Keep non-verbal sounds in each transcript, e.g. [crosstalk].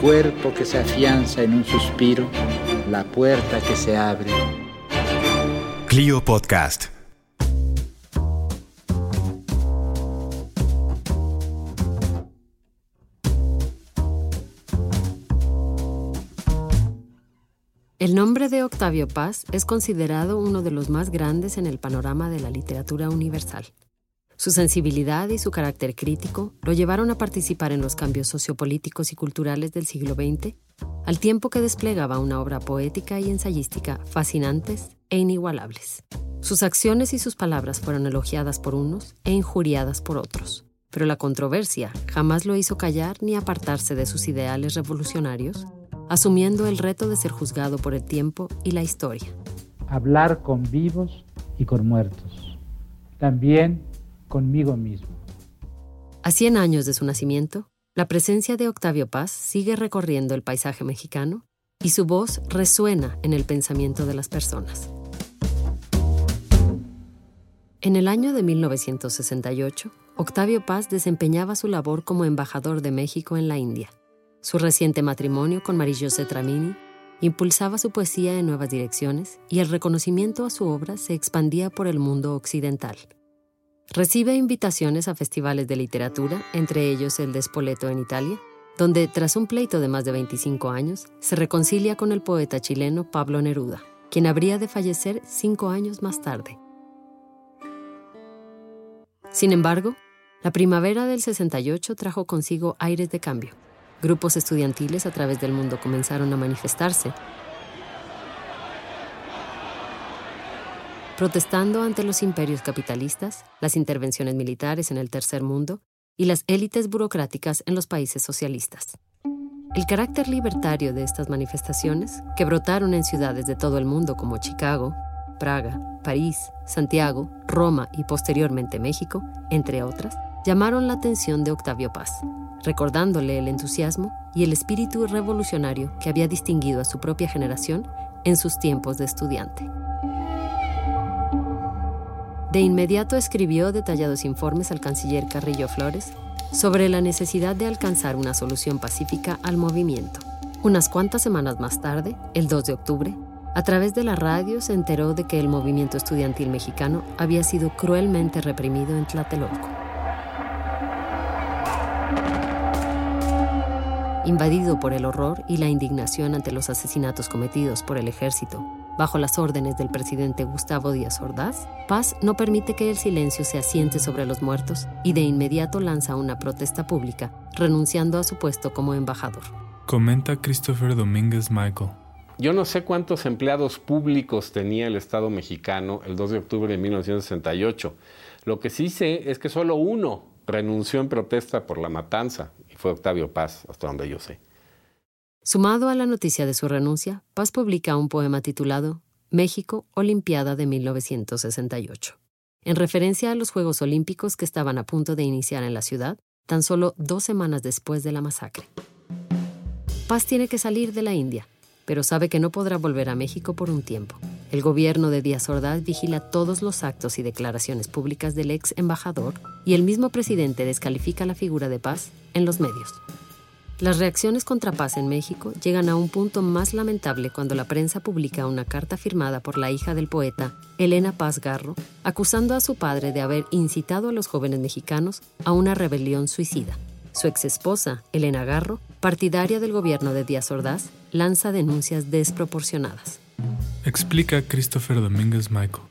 Cuerpo que se afianza en un suspiro, la puerta que se abre. Clio Podcast. El nombre de Octavio Paz es considerado uno de los más grandes en el panorama de la literatura universal. Su sensibilidad y su carácter crítico lo llevaron a participar en los cambios sociopolíticos y culturales del siglo XX, al tiempo que desplegaba una obra poética y ensayística fascinantes e inigualables. Sus acciones y sus palabras fueron elogiadas por unos e injuriadas por otros, pero la controversia jamás lo hizo callar ni apartarse de sus ideales revolucionarios, asumiendo el reto de ser juzgado por el tiempo y la historia. Hablar con vivos y con muertos. También conmigo mismo. A 100 años de su nacimiento, la presencia de Octavio Paz sigue recorriendo el paisaje mexicano y su voz resuena en el pensamiento de las personas. En el año de 1968, Octavio Paz desempeñaba su labor como embajador de México en la India. Su reciente matrimonio con Marie-José Tramini impulsaba su poesía en nuevas direcciones y el reconocimiento a su obra se expandía por el mundo occidental. Recibe invitaciones a festivales de literatura, entre ellos el de Spoleto en Italia, donde, tras un pleito de más de 25 años, se reconcilia con el poeta chileno Pablo Neruda, quien habría de fallecer cinco años más tarde. Sin embargo, la primavera del 68 trajo consigo aires de cambio. Grupos estudiantiles a través del mundo comenzaron a manifestarse, protestando ante los imperios capitalistas, las intervenciones militares en el tercer mundo y las élites burocráticas en los países socialistas. El carácter libertario de estas manifestaciones, que brotaron en ciudades de todo el mundo como Chicago, Praga, París, Santiago, Roma y posteriormente México, entre otras, llamaron la atención de Octavio Paz, recordándole el entusiasmo y el espíritu revolucionario que había distinguido a su propia generación en sus tiempos de estudiante. De inmediato escribió detallados informes al canciller Carrillo Flores sobre la necesidad de alcanzar una solución pacífica al movimiento. Unas cuantas semanas más tarde, el 2 de octubre, a través de la radio se enteró de que el movimiento estudiantil mexicano había sido cruelmente reprimido en Tlatelolco. Invadido por el horror y la indignación ante los asesinatos cometidos por el ejército, bajo las órdenes del presidente Gustavo Díaz Ordaz, Paz no permite que el silencio se asiente sobre los muertos y de inmediato lanza una protesta pública, renunciando a su puesto como embajador. Comenta Christopher Domínguez Michael. Yo no sé cuántos empleados públicos tenía el Estado mexicano el 2 de octubre de 1968. Lo que sí sé es que solo uno renunció en protesta por la matanza y fue Octavio Paz, hasta donde yo sé. Sumado a la noticia de su renuncia, Paz publica un poema titulado México, Olimpiada de 1968, en referencia a los Juegos Olímpicos que estaban a punto de iniciar en la ciudad, tan solo dos semanas después de la masacre. Paz tiene que salir de la India, pero sabe que no podrá volver a México por un tiempo. El gobierno de Díaz Ordaz vigila todos los actos y declaraciones públicas del ex embajador y el mismo presidente descalifica la figura de Paz en los medios. Las reacciones contra Paz en México llegan a un punto más lamentable cuando la prensa publica una carta firmada por la hija del poeta, Elena Paz Garro, acusando a su padre de haber incitado a los jóvenes mexicanos a una rebelión suicida. Su exesposa, Elena Garro, partidaria del gobierno de Díaz Ordaz, lanza denuncias desproporcionadas. Explica Christopher Domínguez Michael.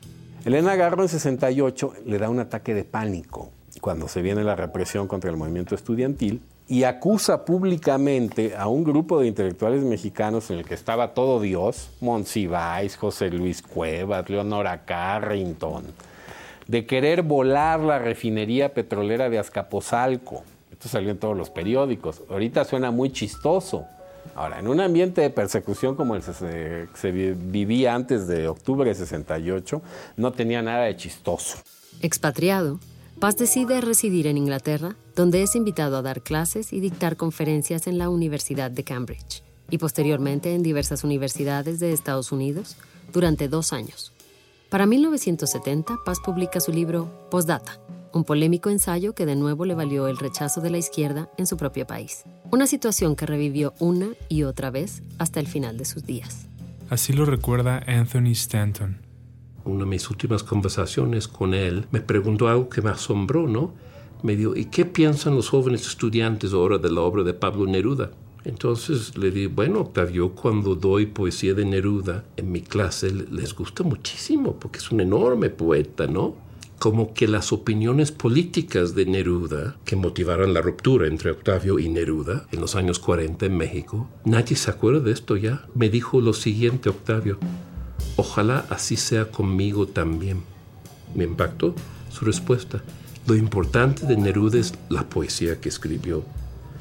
Elena Garro en 68 le da un ataque de pánico cuando se viene la represión contra el movimiento estudiantil y acusa públicamente a un grupo de intelectuales mexicanos en el que estaba todo Dios, Monsiváis, José Luis Cuevas, Leonora Carrington, de querer volar la refinería petrolera de Azcapotzalco. Esto salió en todos los periódicos. Ahorita suena muy chistoso. Ahora, en un ambiente de persecución como el que se, se vivía antes de octubre de 68, no tenía nada de chistoso. Expatriado, Paz decide residir en Inglaterra, donde es invitado a dar clases y dictar conferencias en la Universidad de Cambridge y posteriormente en diversas universidades de Estados Unidos durante dos años. Para 1970, Paz publica su libro Postdata, un polémico ensayo que de nuevo le valió el rechazo de la izquierda en su propio país. Una situación que revivió una y otra vez hasta el final de sus días. Así lo recuerda Anthony Stanton, una de mis últimas conversaciones con él, me preguntó algo que me asombró, ¿no? Me dijo, ¿y qué piensan los jóvenes estudiantes ahora de la obra de Pablo Neruda? Entonces le dije, bueno, Octavio, cuando doy poesía de Neruda en mi clase les gusta muchísimo porque es un enorme poeta, ¿no? Como que las opiniones políticas de Neruda, que motivaron la ruptura entre Octavio y Neruda en los años 40 en México, nadie se acuerda de esto ya. Me dijo lo siguiente, Octavio, Ojalá así sea conmigo también. Me impactó su respuesta. Lo importante de Neruda es la poesía que escribió,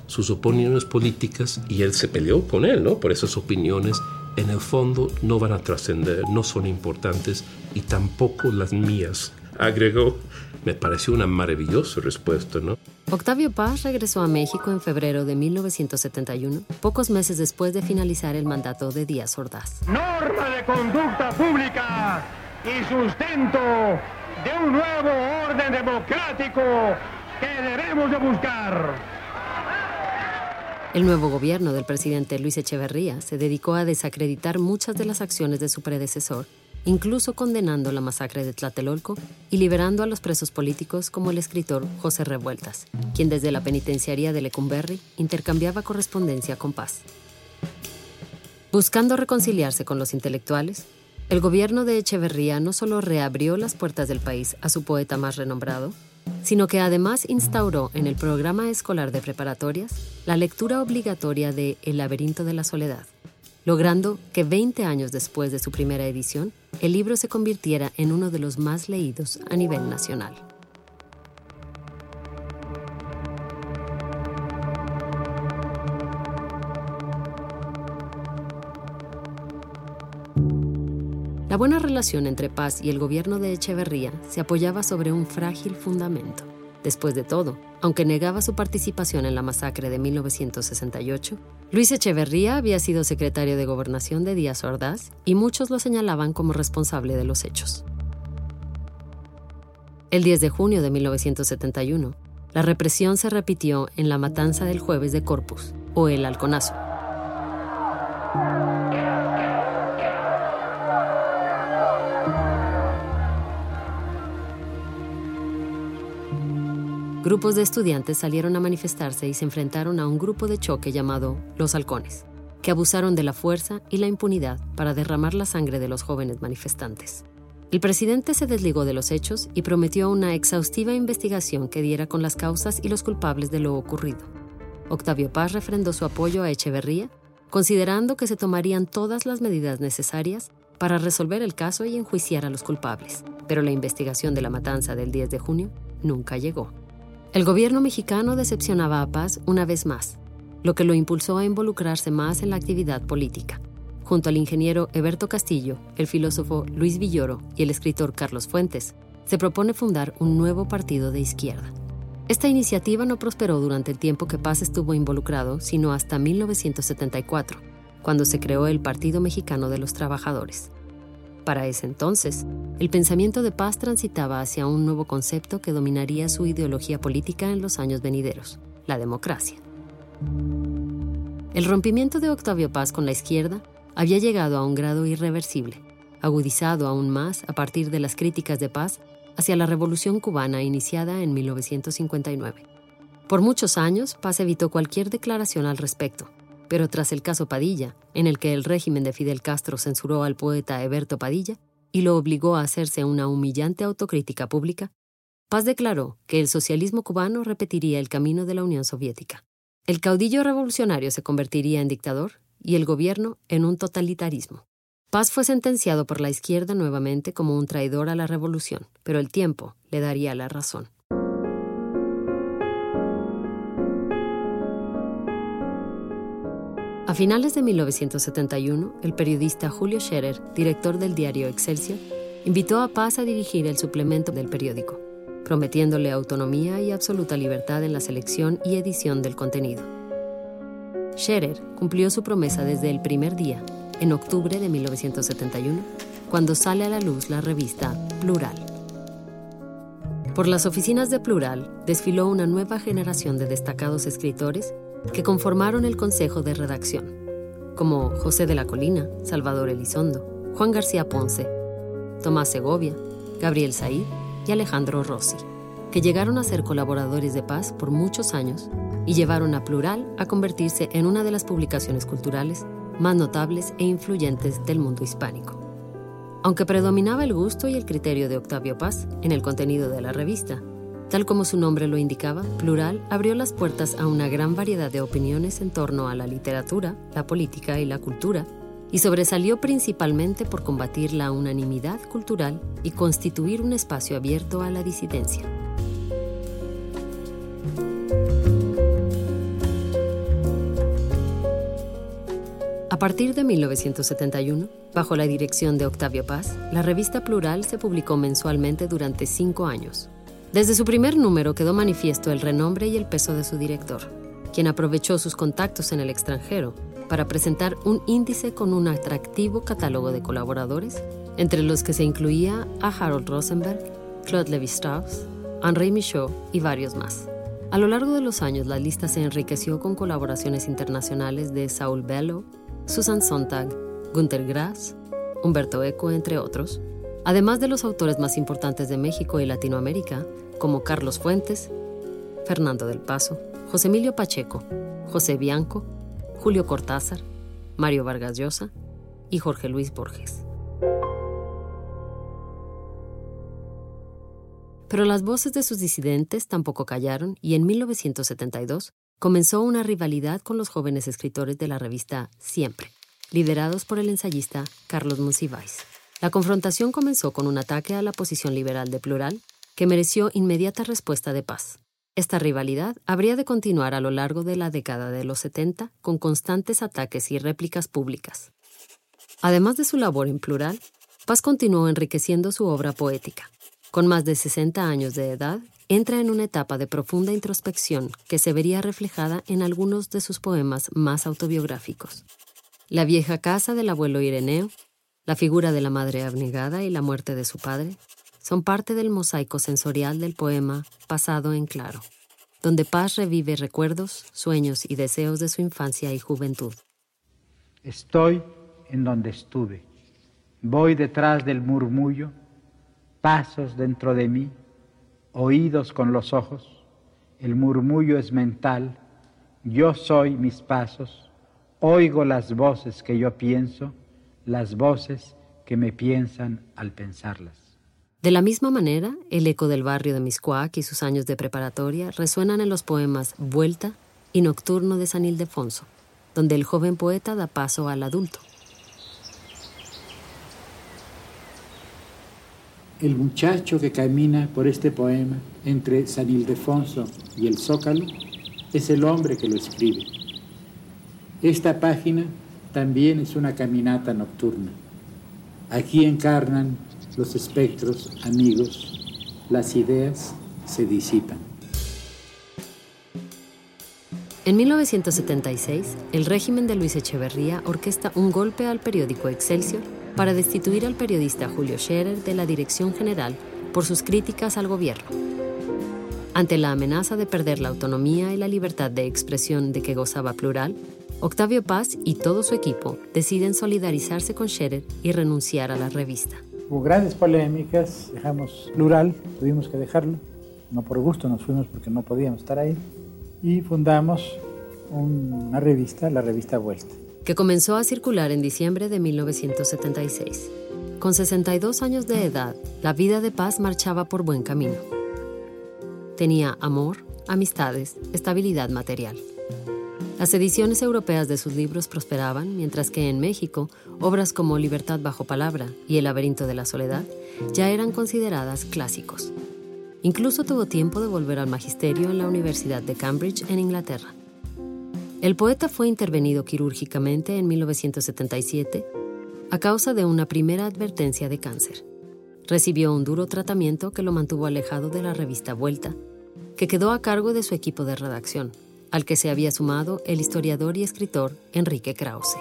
sus opiniones políticas, y él se peleó con él, ¿no? Por esas opiniones, en el fondo no van a trascender, no son importantes, y tampoco las mías, agregó. Me pareció una maravillosa respuesta, ¿no? Octavio Paz regresó a México en febrero de 1971, pocos meses después de finalizar el mandato de Díaz Ordaz. Norma de conducta pública y sustento de un nuevo orden democrático que debemos de buscar. El nuevo gobierno del presidente Luis Echeverría se dedicó a desacreditar muchas de las acciones de su predecesor incluso condenando la masacre de Tlatelolco y liberando a los presos políticos como el escritor José Revueltas, quien desde la penitenciaría de Lecumberri intercambiaba correspondencia con Paz. Buscando reconciliarse con los intelectuales, el gobierno de Echeverría no solo reabrió las puertas del país a su poeta más renombrado, sino que además instauró en el programa escolar de preparatorias la lectura obligatoria de El laberinto de la soledad, logrando que 20 años después de su primera edición, el libro se convirtiera en uno de los más leídos a nivel nacional. La buena relación entre Paz y el gobierno de Echeverría se apoyaba sobre un frágil fundamento. Después de todo, aunque negaba su participación en la masacre de 1968, Luis Echeverría había sido secretario de Gobernación de Díaz Ordaz y muchos lo señalaban como responsable de los hechos. El 10 de junio de 1971, la represión se repitió en la matanza del jueves de Corpus, o el halconazo. Grupos de estudiantes salieron a manifestarse y se enfrentaron a un grupo de choque llamado Los Halcones, que abusaron de la fuerza y la impunidad para derramar la sangre de los jóvenes manifestantes. El presidente se desligó de los hechos y prometió una exhaustiva investigación que diera con las causas y los culpables de lo ocurrido. Octavio Paz refrendó su apoyo a Echeverría, considerando que se tomarían todas las medidas necesarias para resolver el caso y enjuiciar a los culpables, pero la investigación de la matanza del 10 de junio nunca llegó. El gobierno mexicano decepcionaba a Paz una vez más, lo que lo impulsó a involucrarse más en la actividad política. Junto al ingeniero Eberto Castillo, el filósofo Luis Villoro y el escritor Carlos Fuentes, se propone fundar un nuevo partido de izquierda. Esta iniciativa no prosperó durante el tiempo que Paz estuvo involucrado, sino hasta 1974, cuando se creó el Partido Mexicano de los Trabajadores. Para ese entonces, el pensamiento de paz transitaba hacia un nuevo concepto que dominaría su ideología política en los años venideros, la democracia. El rompimiento de Octavio Paz con la izquierda había llegado a un grado irreversible, agudizado aún más a partir de las críticas de paz hacia la revolución cubana iniciada en 1959. Por muchos años, Paz evitó cualquier declaración al respecto, pero tras el caso Padilla, en el que el régimen de Fidel Castro censuró al poeta Eberto Padilla y lo obligó a hacerse una humillante autocrítica pública, Paz declaró que el socialismo cubano repetiría el camino de la Unión Soviética, el caudillo revolucionario se convertiría en dictador y el gobierno en un totalitarismo. Paz fue sentenciado por la izquierda nuevamente como un traidor a la revolución, pero el tiempo le daría la razón. A finales de 1971, el periodista Julio Scherer, director del diario Excelsior, invitó a Paz a dirigir el suplemento del periódico, prometiéndole autonomía y absoluta libertad en la selección y edición del contenido. Scherer cumplió su promesa desde el primer día, en octubre de 1971, cuando sale a la luz la revista Plural. Por las oficinas de Plural desfiló una nueva generación de destacados escritores que conformaron el consejo de redacción, como José de la Colina, Salvador Elizondo, Juan García Ponce, Tomás Segovia, Gabriel Said y Alejandro Rossi, que llegaron a ser colaboradores de paz por muchos años y llevaron a Plural a convertirse en una de las publicaciones culturales más notables e influyentes del mundo hispánico. Aunque predominaba el gusto y el criterio de Octavio Paz en el contenido de la revista, Tal como su nombre lo indicaba, Plural abrió las puertas a una gran variedad de opiniones en torno a la literatura, la política y la cultura, y sobresalió principalmente por combatir la unanimidad cultural y constituir un espacio abierto a la disidencia. A partir de 1971, bajo la dirección de Octavio Paz, la revista Plural se publicó mensualmente durante cinco años, desde su primer número quedó manifiesto el renombre y el peso de su director, quien aprovechó sus contactos en el extranjero para presentar un índice con un atractivo catálogo de colaboradores, entre los que se incluía a Harold Rosenberg, Claude Lévi-Strauss, Henri Michaud y varios más. A lo largo de los años, la lista se enriqueció con colaboraciones internacionales de Saul Bellow, Susan Sontag, Günter Grass, Humberto Eco, entre otros, además de los autores más importantes de México y Latinoamérica, como Carlos Fuentes, Fernando del Paso, José Emilio Pacheco, José Bianco, Julio Cortázar, Mario Vargas Llosa y Jorge Luis Borges. Pero las voces de sus disidentes tampoco callaron y en 1972 comenzó una rivalidad con los jóvenes escritores de la revista Siempre, liderados por el ensayista Carlos Monsiváis. La confrontación comenzó con un ataque a la posición liberal de Plural, que mereció inmediata respuesta de paz. Esta rivalidad habría de continuar a lo largo de la década de los 70 con constantes ataques y réplicas públicas. Además de su labor en Plural, Paz continuó enriqueciendo su obra poética. Con más de 60 años de edad, entra en una etapa de profunda introspección que se vería reflejada en algunos de sus poemas más autobiográficos. La vieja casa del abuelo Ireneo la figura de la madre abnegada y la muerte de su padre son parte del mosaico sensorial del poema Pasado en Claro, donde Paz revive recuerdos, sueños y deseos de su infancia y juventud. Estoy en donde estuve, voy detrás del murmullo, pasos dentro de mí, oídos con los ojos, el murmullo es mental, yo soy mis pasos, oigo las voces que yo pienso, las voces que me piensan al pensarlas. De la misma manera, el eco del barrio de Miscuac y sus años de preparatoria resuenan en los poemas Vuelta y Nocturno de San Ildefonso, donde el joven poeta da paso al adulto. El muchacho que camina por este poema entre San Ildefonso y el Zócalo es el hombre que lo escribe. Esta página también es una caminata nocturna. Aquí encarnan los espectros amigos, las ideas se disipan. En 1976, el régimen de Luis Echeverría orquesta un golpe al periódico Excelsior para destituir al periodista Julio Scherer de la dirección general por sus críticas al gobierno. Ante la amenaza de perder la autonomía y la libertad de expresión de que gozaba Plural, Octavio Paz y todo su equipo deciden solidarizarse con Scherer y renunciar a la revista. Hubo grandes polémicas, dejamos plural, tuvimos que dejarlo, no por gusto, nos fuimos porque no podíamos estar ahí, y fundamos una revista, la revista Vuelta. Que comenzó a circular en diciembre de 1976. Con 62 años de edad, la vida de Paz marchaba por buen camino. Tenía amor, amistades, estabilidad material. Las ediciones europeas de sus libros prosperaban, mientras que en México, obras como Libertad bajo palabra y El laberinto de la soledad ya eran consideradas clásicos. Incluso tuvo tiempo de volver al magisterio en la Universidad de Cambridge, en Inglaterra. El poeta fue intervenido quirúrgicamente en 1977 a causa de una primera advertencia de cáncer. Recibió un duro tratamiento que lo mantuvo alejado de la revista Vuelta, que quedó a cargo de su equipo de redacción, al que se había sumado el historiador y escritor Enrique Krause.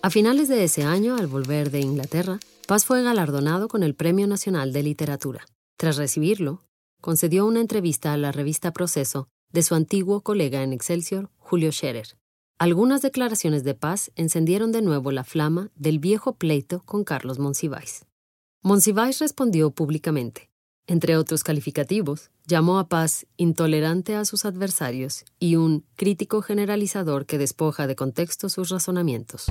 A finales de ese año, al volver de Inglaterra, Paz fue galardonado con el Premio Nacional de Literatura. Tras recibirlo, concedió una entrevista a la revista Proceso de su antiguo colega en Excelsior, Julio Scherer. Algunas declaraciones de Paz encendieron de nuevo la flama del viejo pleito con Carlos Monsiváis. Monsiváis respondió públicamente. Entre otros calificativos, llamó a Paz intolerante a sus adversarios y un crítico generalizador que despoja de contexto sus razonamientos.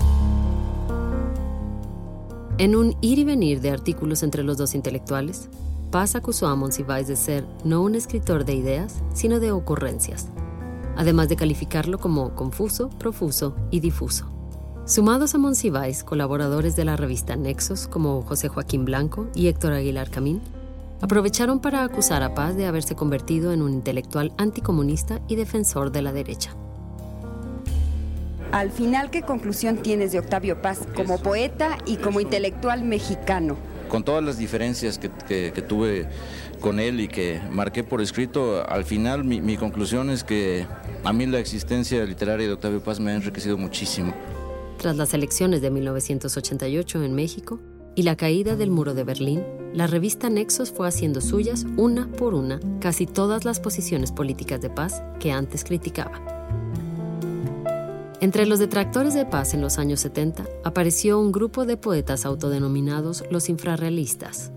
En un ir y venir de artículos entre los dos intelectuales, Paz acusó a Monsiváis de ser no un escritor de ideas, sino de ocurrencias, además de calificarlo como confuso, profuso y difuso. Sumados a Monsiváis, colaboradores de la revista Nexos como José Joaquín Blanco y Héctor Aguilar Camín, aprovecharon para acusar a Paz de haberse convertido en un intelectual anticomunista y defensor de la derecha. Al final, ¿qué conclusión tienes de Octavio Paz como poeta y como intelectual mexicano? con todas las diferencias que, tuve con él y que marqué por escrito, al final mi, conclusión es que a mí la existencia literaria de Octavio Paz me ha enriquecido muchísimo. Tras las elecciones de 1988 en México y la caída del muro de Berlín, la revista Nexos fue haciendo suyas una por una casi todas las posiciones políticas de paz que antes criticaba. Entre los detractores de paz en los años 70 apareció un grupo de poetas autodenominados los infrarrealistas.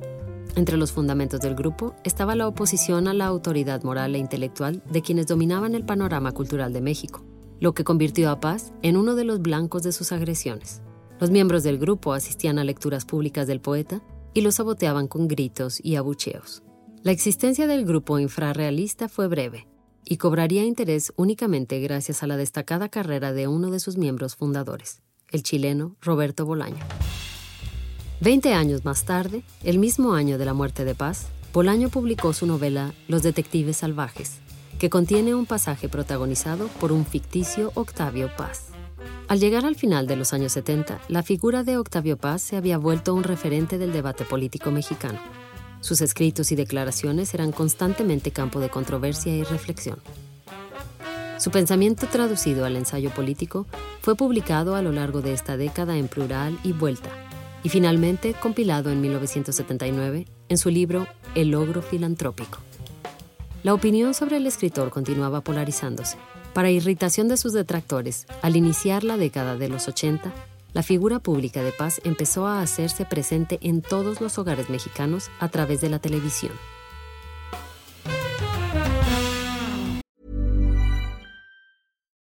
Entre los fundamentos del grupo estaba la oposición a la autoridad moral e intelectual de quienes dominaban el panorama cultural de México, lo que convirtió a Paz en uno de los blancos de sus agresiones. Los miembros del grupo asistían a lecturas públicas del poeta y lo saboteaban con gritos y abucheos. La existencia del grupo infrarrealista fue breve, y cobraría interés únicamente gracias a la destacada carrera de uno de sus miembros fundadores, el chileno Roberto Bolaño. Veinte años más tarde, el mismo año de la muerte de Paz, Bolaño publicó su novela Los Detectives Salvajes, que contiene un pasaje protagonizado por un ficticio Octavio Paz. Al llegar al final de los años 70, la figura de Octavio Paz se había vuelto un referente del debate político mexicano. Sus escritos y declaraciones eran constantemente campo de controversia y reflexión. Su pensamiento traducido al ensayo político fue publicado a lo largo de esta década en plural y vuelta, y finalmente compilado en 1979 en su libro El logro filantrópico. La opinión sobre el escritor continuaba polarizándose. Para irritación de sus detractores, al iniciar la década de los 80, la figura pública de Paz empezó a hacerse presente en todos los hogares mexicanos a través de la televisión.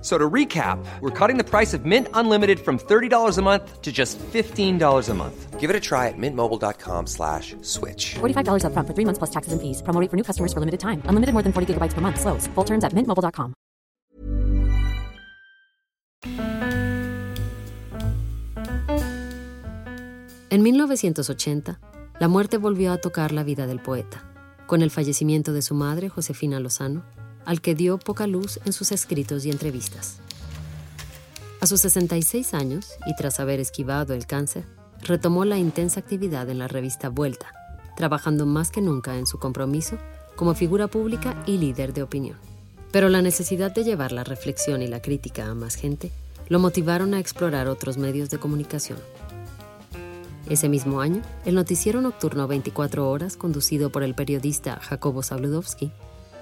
So to recap, we're cutting the price of Mint Unlimited from $30 a month to just $15 a month. Give it a try at mintmobile.com slash switch. $45 up front for three months plus taxes and fees. Promo for new customers for limited time. Unlimited more than 40 gigabytes per month. Slows. Full terms at mintmobile.com. En 1980, la muerte volvió a tocar la vida del poeta, con el fallecimiento de su madre, Josefina Lozano, al que dio poca luz en sus escritos y entrevistas. A sus 66 años, y tras haber esquivado el cáncer, retomó la intensa actividad en la revista Vuelta, trabajando más que nunca en su compromiso como figura pública y líder de opinión. Pero la necesidad de llevar la reflexión y la crítica a más gente lo motivaron a explorar otros medios de comunicación. Ese mismo año, el noticiero nocturno 24 horas, conducido por el periodista Jacobo Zabludowski,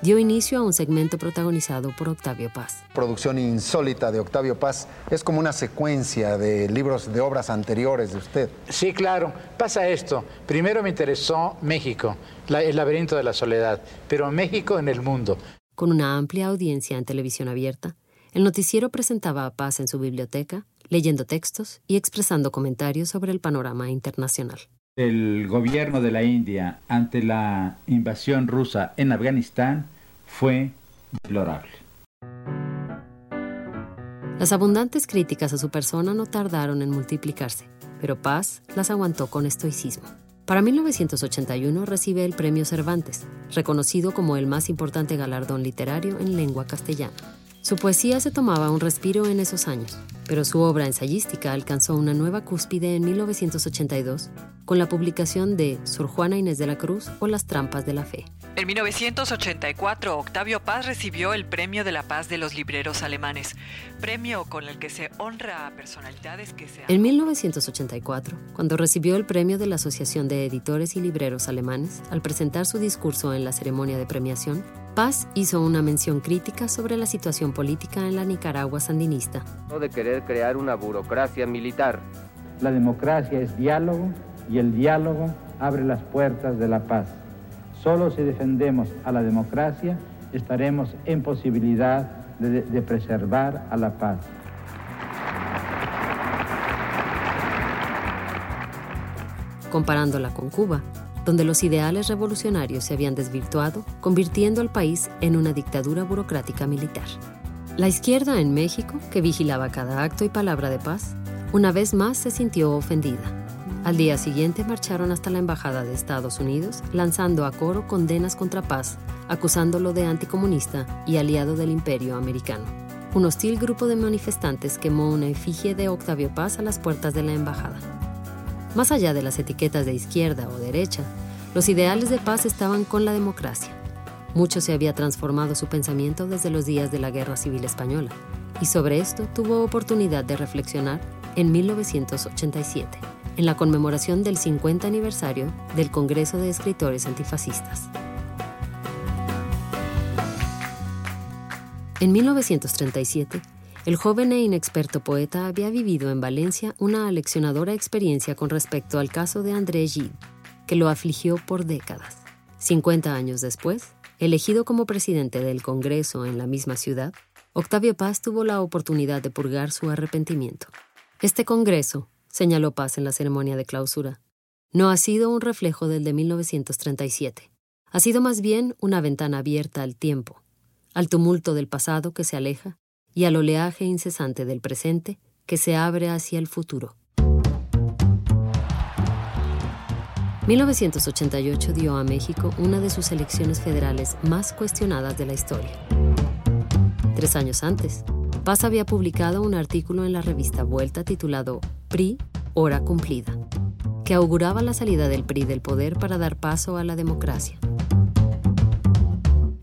dio inicio a un segmento protagonizado por Octavio Paz. Producción insólita de Octavio Paz es como una secuencia de libros de obras anteriores de usted. Sí, claro. Pasa esto. Primero me interesó México, el laberinto de la soledad, pero México en el mundo. Con una amplia audiencia en televisión abierta, el noticiero presentaba a Paz en su biblioteca, leyendo textos y expresando comentarios sobre el panorama internacional. El gobierno de la India ante la invasión rusa en Afganistán fue deplorable. Las abundantes críticas a su persona no tardaron en multiplicarse, pero Paz las aguantó con estoicismo. Para 1981 recibe el Premio Cervantes, reconocido como el más importante galardón literario en lengua castellana. Su poesía se tomaba un respiro en esos años, pero su obra ensayística alcanzó una nueva cúspide en 1982 con la publicación de Sor Juana Inés de la Cruz o Las Trampas de la Fe. En 1984, Octavio Paz recibió el Premio de la Paz de los Libreros Alemanes, premio con el que se honra a personalidades que se... En 1984, cuando recibió el premio de la Asociación de Editores y Libreros Alemanes, al presentar su discurso en la ceremonia de premiación, Paz hizo una mención crítica sobre la situación política en la Nicaragua sandinista. No de querer crear una burocracia militar. La democracia es diálogo y el diálogo abre las puertas de la paz. Solo si defendemos a la democracia estaremos en posibilidad de, de preservar a la paz. Comparándola con Cuba, donde los ideales revolucionarios se habían desvirtuado, convirtiendo al país en una dictadura burocrática militar. La izquierda en México, que vigilaba cada acto y palabra de paz, una vez más se sintió ofendida. Al día siguiente marcharon hasta la Embajada de Estados Unidos, lanzando a coro condenas contra Paz, acusándolo de anticomunista y aliado del imperio americano. Un hostil grupo de manifestantes quemó una efigie de Octavio Paz a las puertas de la embajada. Más allá de las etiquetas de izquierda o derecha, los ideales de paz estaban con la democracia. Mucho se había transformado su pensamiento desde los días de la Guerra Civil Española, y sobre esto tuvo oportunidad de reflexionar en 1987, en la conmemoración del 50 aniversario del Congreso de Escritores Antifascistas. En 1937, el joven e inexperto poeta había vivido en Valencia una aleccionadora experiencia con respecto al caso de André Gide, que lo afligió por décadas. 50 años después, elegido como presidente del Congreso en la misma ciudad, Octavio Paz tuvo la oportunidad de purgar su arrepentimiento. Este Congreso, señaló Paz en la ceremonia de clausura, no ha sido un reflejo del de 1937. Ha sido más bien una ventana abierta al tiempo, al tumulto del pasado que se aleja y al oleaje incesante del presente que se abre hacia el futuro. 1988 dio a México una de sus elecciones federales más cuestionadas de la historia. Tres años antes, Paz había publicado un artículo en la revista Vuelta titulado PRI, Hora Cumplida, que auguraba la salida del PRI del poder para dar paso a la democracia.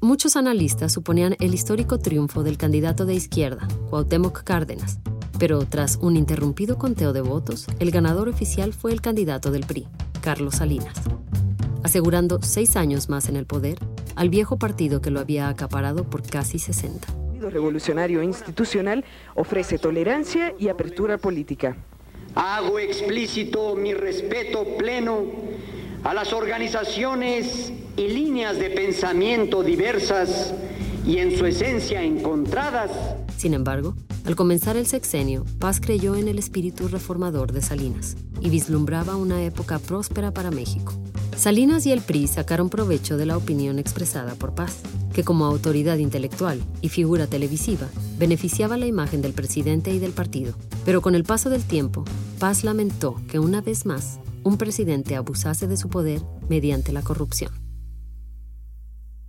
Muchos analistas suponían el histórico triunfo del candidato de izquierda, Cuauhtémoc Cárdenas, pero tras un interrumpido conteo de votos, el ganador oficial fue el candidato del PRI, Carlos Salinas, asegurando seis años más en el poder al viejo partido que lo había acaparado por casi 60. Revolucionario institucional ofrece tolerancia y apertura política. Hago explícito mi respeto pleno a las organizaciones y líneas de pensamiento diversas y en su esencia encontradas. Sin embargo, al comenzar el sexenio, Paz creyó en el espíritu reformador de Salinas y vislumbraba una época próspera para México. Salinas y el PRI sacaron provecho de la opinión expresada por Paz, que como autoridad intelectual y figura televisiva beneficiaba la imagen del presidente y del partido. Pero con el paso del tiempo, Paz lamentó que una vez más un presidente abusase de su poder mediante la corrupción.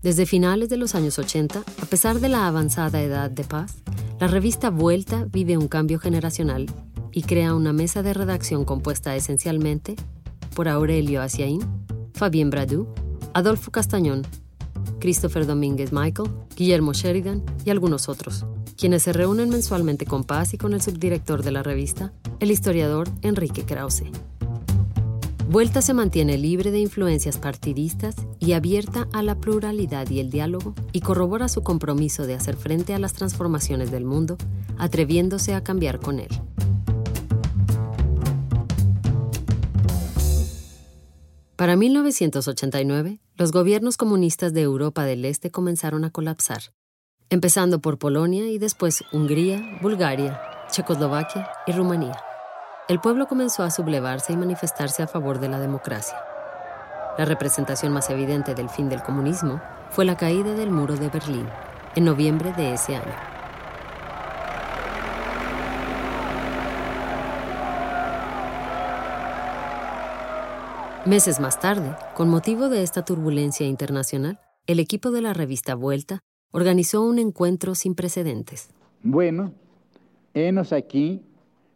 Desde finales de los años 80, a pesar de la avanzada edad de Paz, la revista Vuelta vive un cambio generacional y crea una mesa de redacción compuesta esencialmente por Aurelio Asiaín, Fabien Bradou, Adolfo Castañón, Christopher Domínguez Michael, Guillermo Sheridan y algunos otros, quienes se reúnen mensualmente con Paz y con el subdirector de la revista, el historiador Enrique Krause. Vuelta se mantiene libre de influencias partidistas y abierta a la pluralidad y el diálogo y corrobora su compromiso de hacer frente a las transformaciones del mundo, atreviéndose a cambiar con él. Para 1989, los gobiernos comunistas de Europa del Este comenzaron a colapsar, empezando por Polonia y después Hungría, Bulgaria, Checoslovaquia y Rumanía el pueblo comenzó a sublevarse y manifestarse a favor de la democracia. La representación más evidente del fin del comunismo fue la caída del muro de Berlín en noviembre de ese año. Meses más tarde, con motivo de esta turbulencia internacional, el equipo de la revista Vuelta organizó un encuentro sin precedentes. Bueno, henos aquí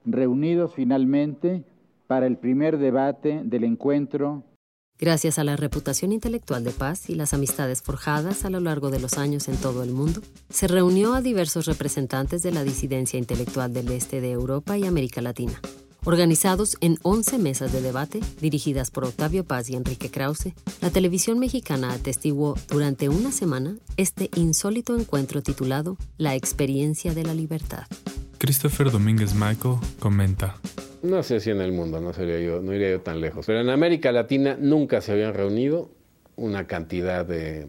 reunidos finalmente para el primer debate del encuentro. Gracias a la reputación intelectual de paz y las amistades forjadas a lo largo de los años en todo el mundo, se reunió a diversos representantes de la disidencia intelectual del este de Europa y América Latina, organizados en 11 mesas de debate dirigidas por Octavio Paz y Enrique Krause, la televisión mexicana atestiguó durante una semana este insólito encuentro titulado La experiencia de la libertad. Christopher Domínguez Michael comenta. No sé si en el mundo, no, sería yo, no iría yo tan lejos, pero en América Latina nunca se habían reunido una cantidad de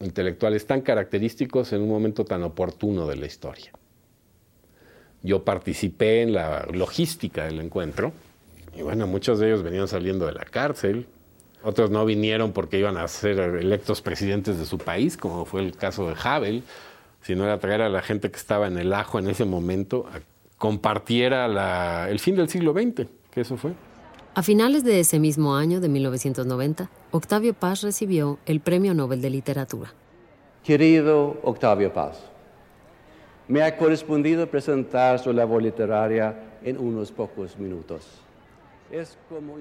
intelectuales tan característicos en un momento tan oportuno de la historia. Yo participé en la logística del encuentro y bueno, muchos de ellos venían saliendo de la cárcel, otros no vinieron porque iban a ser electos presidentes de su país, como fue el caso de Havel, sino era traer a la gente que estaba en el ajo en ese momento a compartiera el fin del siglo XX, que eso fue. A finales de ese mismo año, de 1990, Octavio Paz recibió el Premio Nobel de Literatura. Querido Octavio Paz, me ha correspondido presentar su labor literaria en unos pocos minutos. Es como...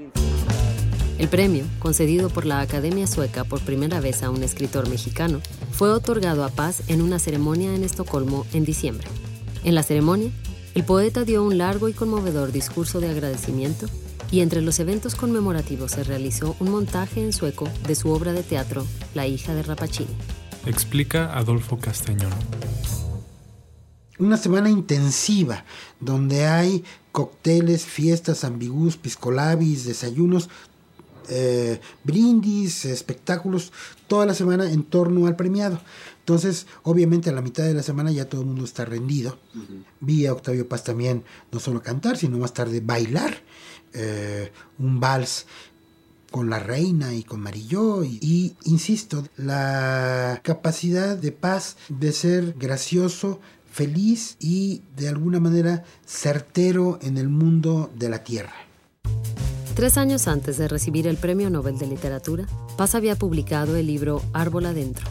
El premio, concedido por la Academia Sueca por primera vez a un escritor mexicano, fue otorgado a Paz en una ceremonia en Estocolmo en diciembre. En la ceremonia, el poeta dio un largo y conmovedor discurso de agradecimiento y entre los eventos conmemorativos se realizó un montaje en sueco de su obra de teatro La hija de Rapacini. Explica Adolfo Castañón. Una semana intensiva donde hay cócteles, fiestas, ambigus, piscolabis, desayunos, eh, brindis, espectáculos, toda la semana en torno al premiado. Entonces, obviamente a la mitad de la semana ya todo el mundo está rendido. Vi a Octavio Paz también no solo cantar, sino más tarde bailar eh, un vals con la reina y con Marilló y, y, insisto, la capacidad de paz de ser gracioso, feliz y de alguna manera certero en el mundo de la tierra. Tres años antes de recibir el Premio Nobel de Literatura, Paz había publicado el libro Árbol Adentro,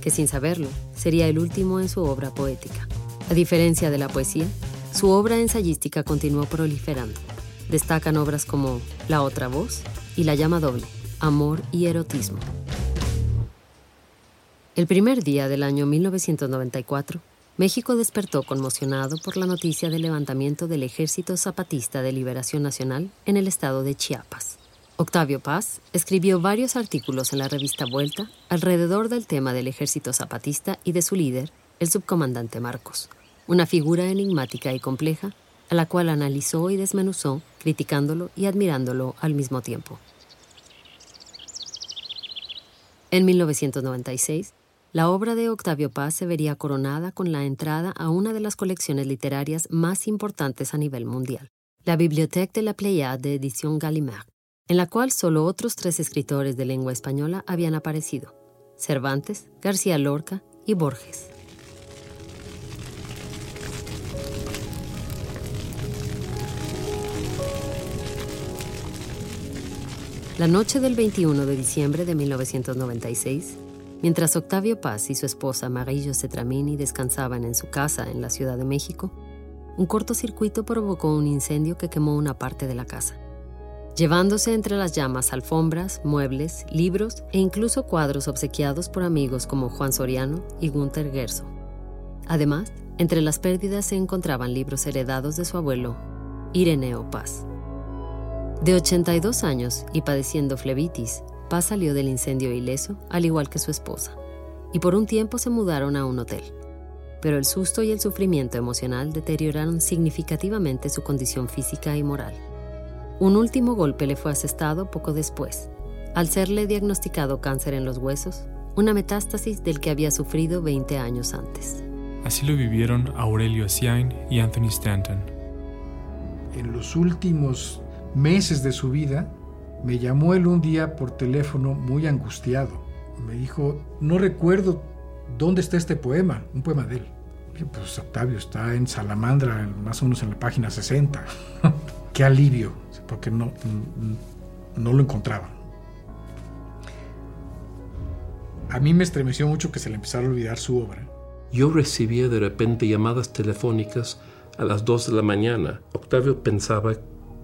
que sin saberlo sería el último en su obra poética. A diferencia de la poesía, su obra ensayística continuó proliferando. Destacan obras como La otra voz y La llama doble, Amor y erotismo. El primer día del año 1994, México despertó conmocionado por la noticia del levantamiento del Ejército Zapatista de Liberación Nacional en el estado de Chiapas. Octavio Paz escribió varios artículos en la revista Vuelta alrededor del tema del Ejército Zapatista y de su líder, el subcomandante Marcos, una figura enigmática y compleja a la cual analizó y desmenuzó, criticándolo y admirándolo al mismo tiempo. En 1996, la obra de Octavio Paz se vería coronada con la entrada a una de las colecciones literarias más importantes a nivel mundial, la Bibliothèque de la Pléiade de Edición Gallimard, en la cual solo otros tres escritores de lengua española habían aparecido, Cervantes, García Lorca y Borges. La noche del 21 de diciembre de 1996, Mientras Octavio Paz y su esposa Marie-José Tramini descansaban en su casa en la Ciudad de México, un cortocircuito provocó un incendio que quemó una parte de la casa, llevándose entre las llamas alfombras, muebles, libros e incluso cuadros obsequiados por amigos como Juan Soriano y Gunther Gerso. Además, entre las pérdidas se encontraban libros heredados de su abuelo, Ireneo Paz. De 82 años y padeciendo flebitis, Paz salió del incendio ileso, al igual que su esposa, y por un tiempo se mudaron a un hotel. Pero el susto y el sufrimiento emocional deterioraron significativamente su condición física y moral. Un último golpe le fue asestado poco después, al serle diagnosticado cáncer en los huesos, una metástasis del que había sufrido 20 años antes. Así lo vivieron Aurelio Asiain y Anthony Stanton. En los últimos meses de su vida, me llamó él un día por teléfono muy angustiado. Me dijo, no recuerdo dónde está este poema, un poema de él. pues Octavio está en Salamandra, más o menos en la página 60. [laughs] Qué alivio, porque no, no lo encontraba. A mí me estremeció mucho que se le empezara a olvidar su obra. Yo recibía de repente llamadas telefónicas a las 2 de la mañana. Octavio pensaba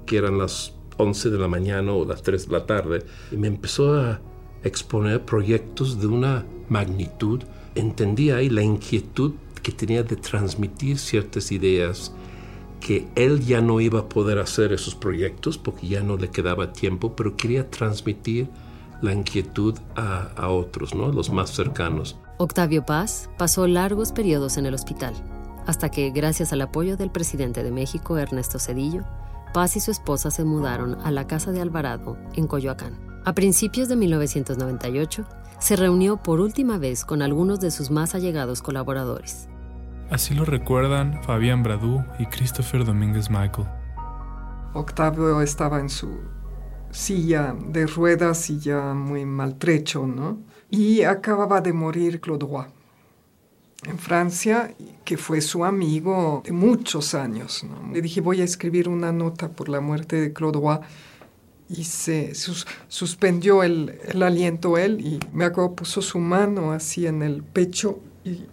que eran las 11 de la mañana o las 3 de la tarde y me empezó a exponer proyectos de una magnitud. Entendía ahí la inquietud que tenía de transmitir ciertas ideas que él ya no iba a poder hacer esos proyectos porque ya no le quedaba tiempo, pero quería transmitir la inquietud a, otros, ¿no? los más cercanos. Octavio Paz pasó largos periodos en el hospital, hasta que, gracias al apoyo del presidente de México, Ernesto Cedillo, Paz y su esposa se mudaron a la casa de Alvarado, en Coyoacán. A principios de 1998, se reunió por última vez con algunos de sus más allegados colaboradores. Así lo recuerdan Fabián Bradú y Christopher Domínguez Michael. Octavio estaba en su silla de ruedas y ya muy maltrecho, ¿no? Y acababa de morir Claude Roy en Francia, que fue su amigo de muchos años. Le dije, voy a escribir una nota por la muerte de Roy. Y se suspendió el, el, aliento él y me acuerdo, puso su mano así en el pecho y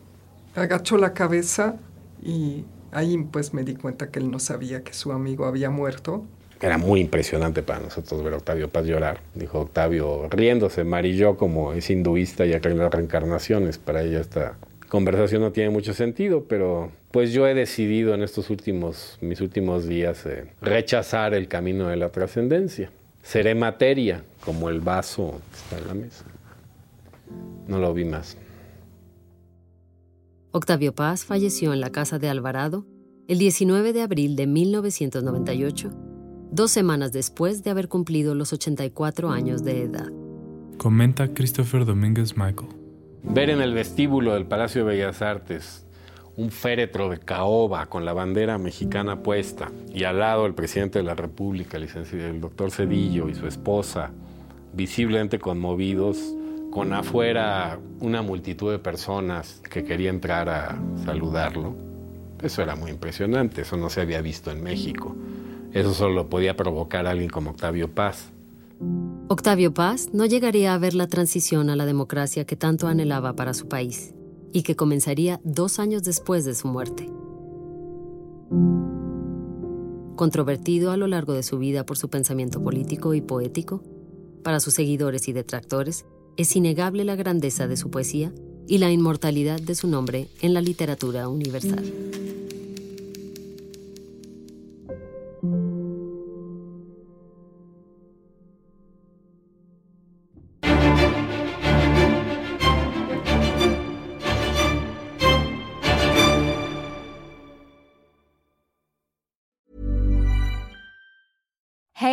agachó la cabeza y ahí pues me di cuenta que él no sabía que su amigo había muerto. Era muy impresionante para nosotros ver a Octavio Paz llorar. Dijo Octavio riéndose, marilló como es hinduista y acá en las reencarnaciones. Para ella esta conversación no tiene mucho sentido, pero pues yo he decidido en estos últimos, mis últimos días, eh, rechazar el camino de la trascendencia. Seré materia, como el vaso que está en la mesa. No lo vi más. Octavio Paz falleció en la casa de Alvarado el 19 de abril de 1998, dos semanas después de haber cumplido los 84 años de edad. Comenta Christopher Domínguez Michael. Ver en el vestíbulo del Palacio de Bellas Artes un féretro de caoba con la bandera mexicana puesta y al lado el presidente de la República, el doctor Cedillo y su esposa, visiblemente conmovidos, con afuera una multitud de personas que quería entrar a saludarlo. Eso era muy impresionante, eso no se había visto en México. Eso solo podía provocar a alguien como Octavio Paz. Octavio Paz no llegaría a ver la transición a la democracia que tanto anhelaba para su país y que comenzaría dos años después de su muerte. Controvertido a lo largo de su vida por su pensamiento político y poético, para sus seguidores y detractores, es innegable la grandeza de su poesía y la inmortalidad de su nombre en la literatura universal.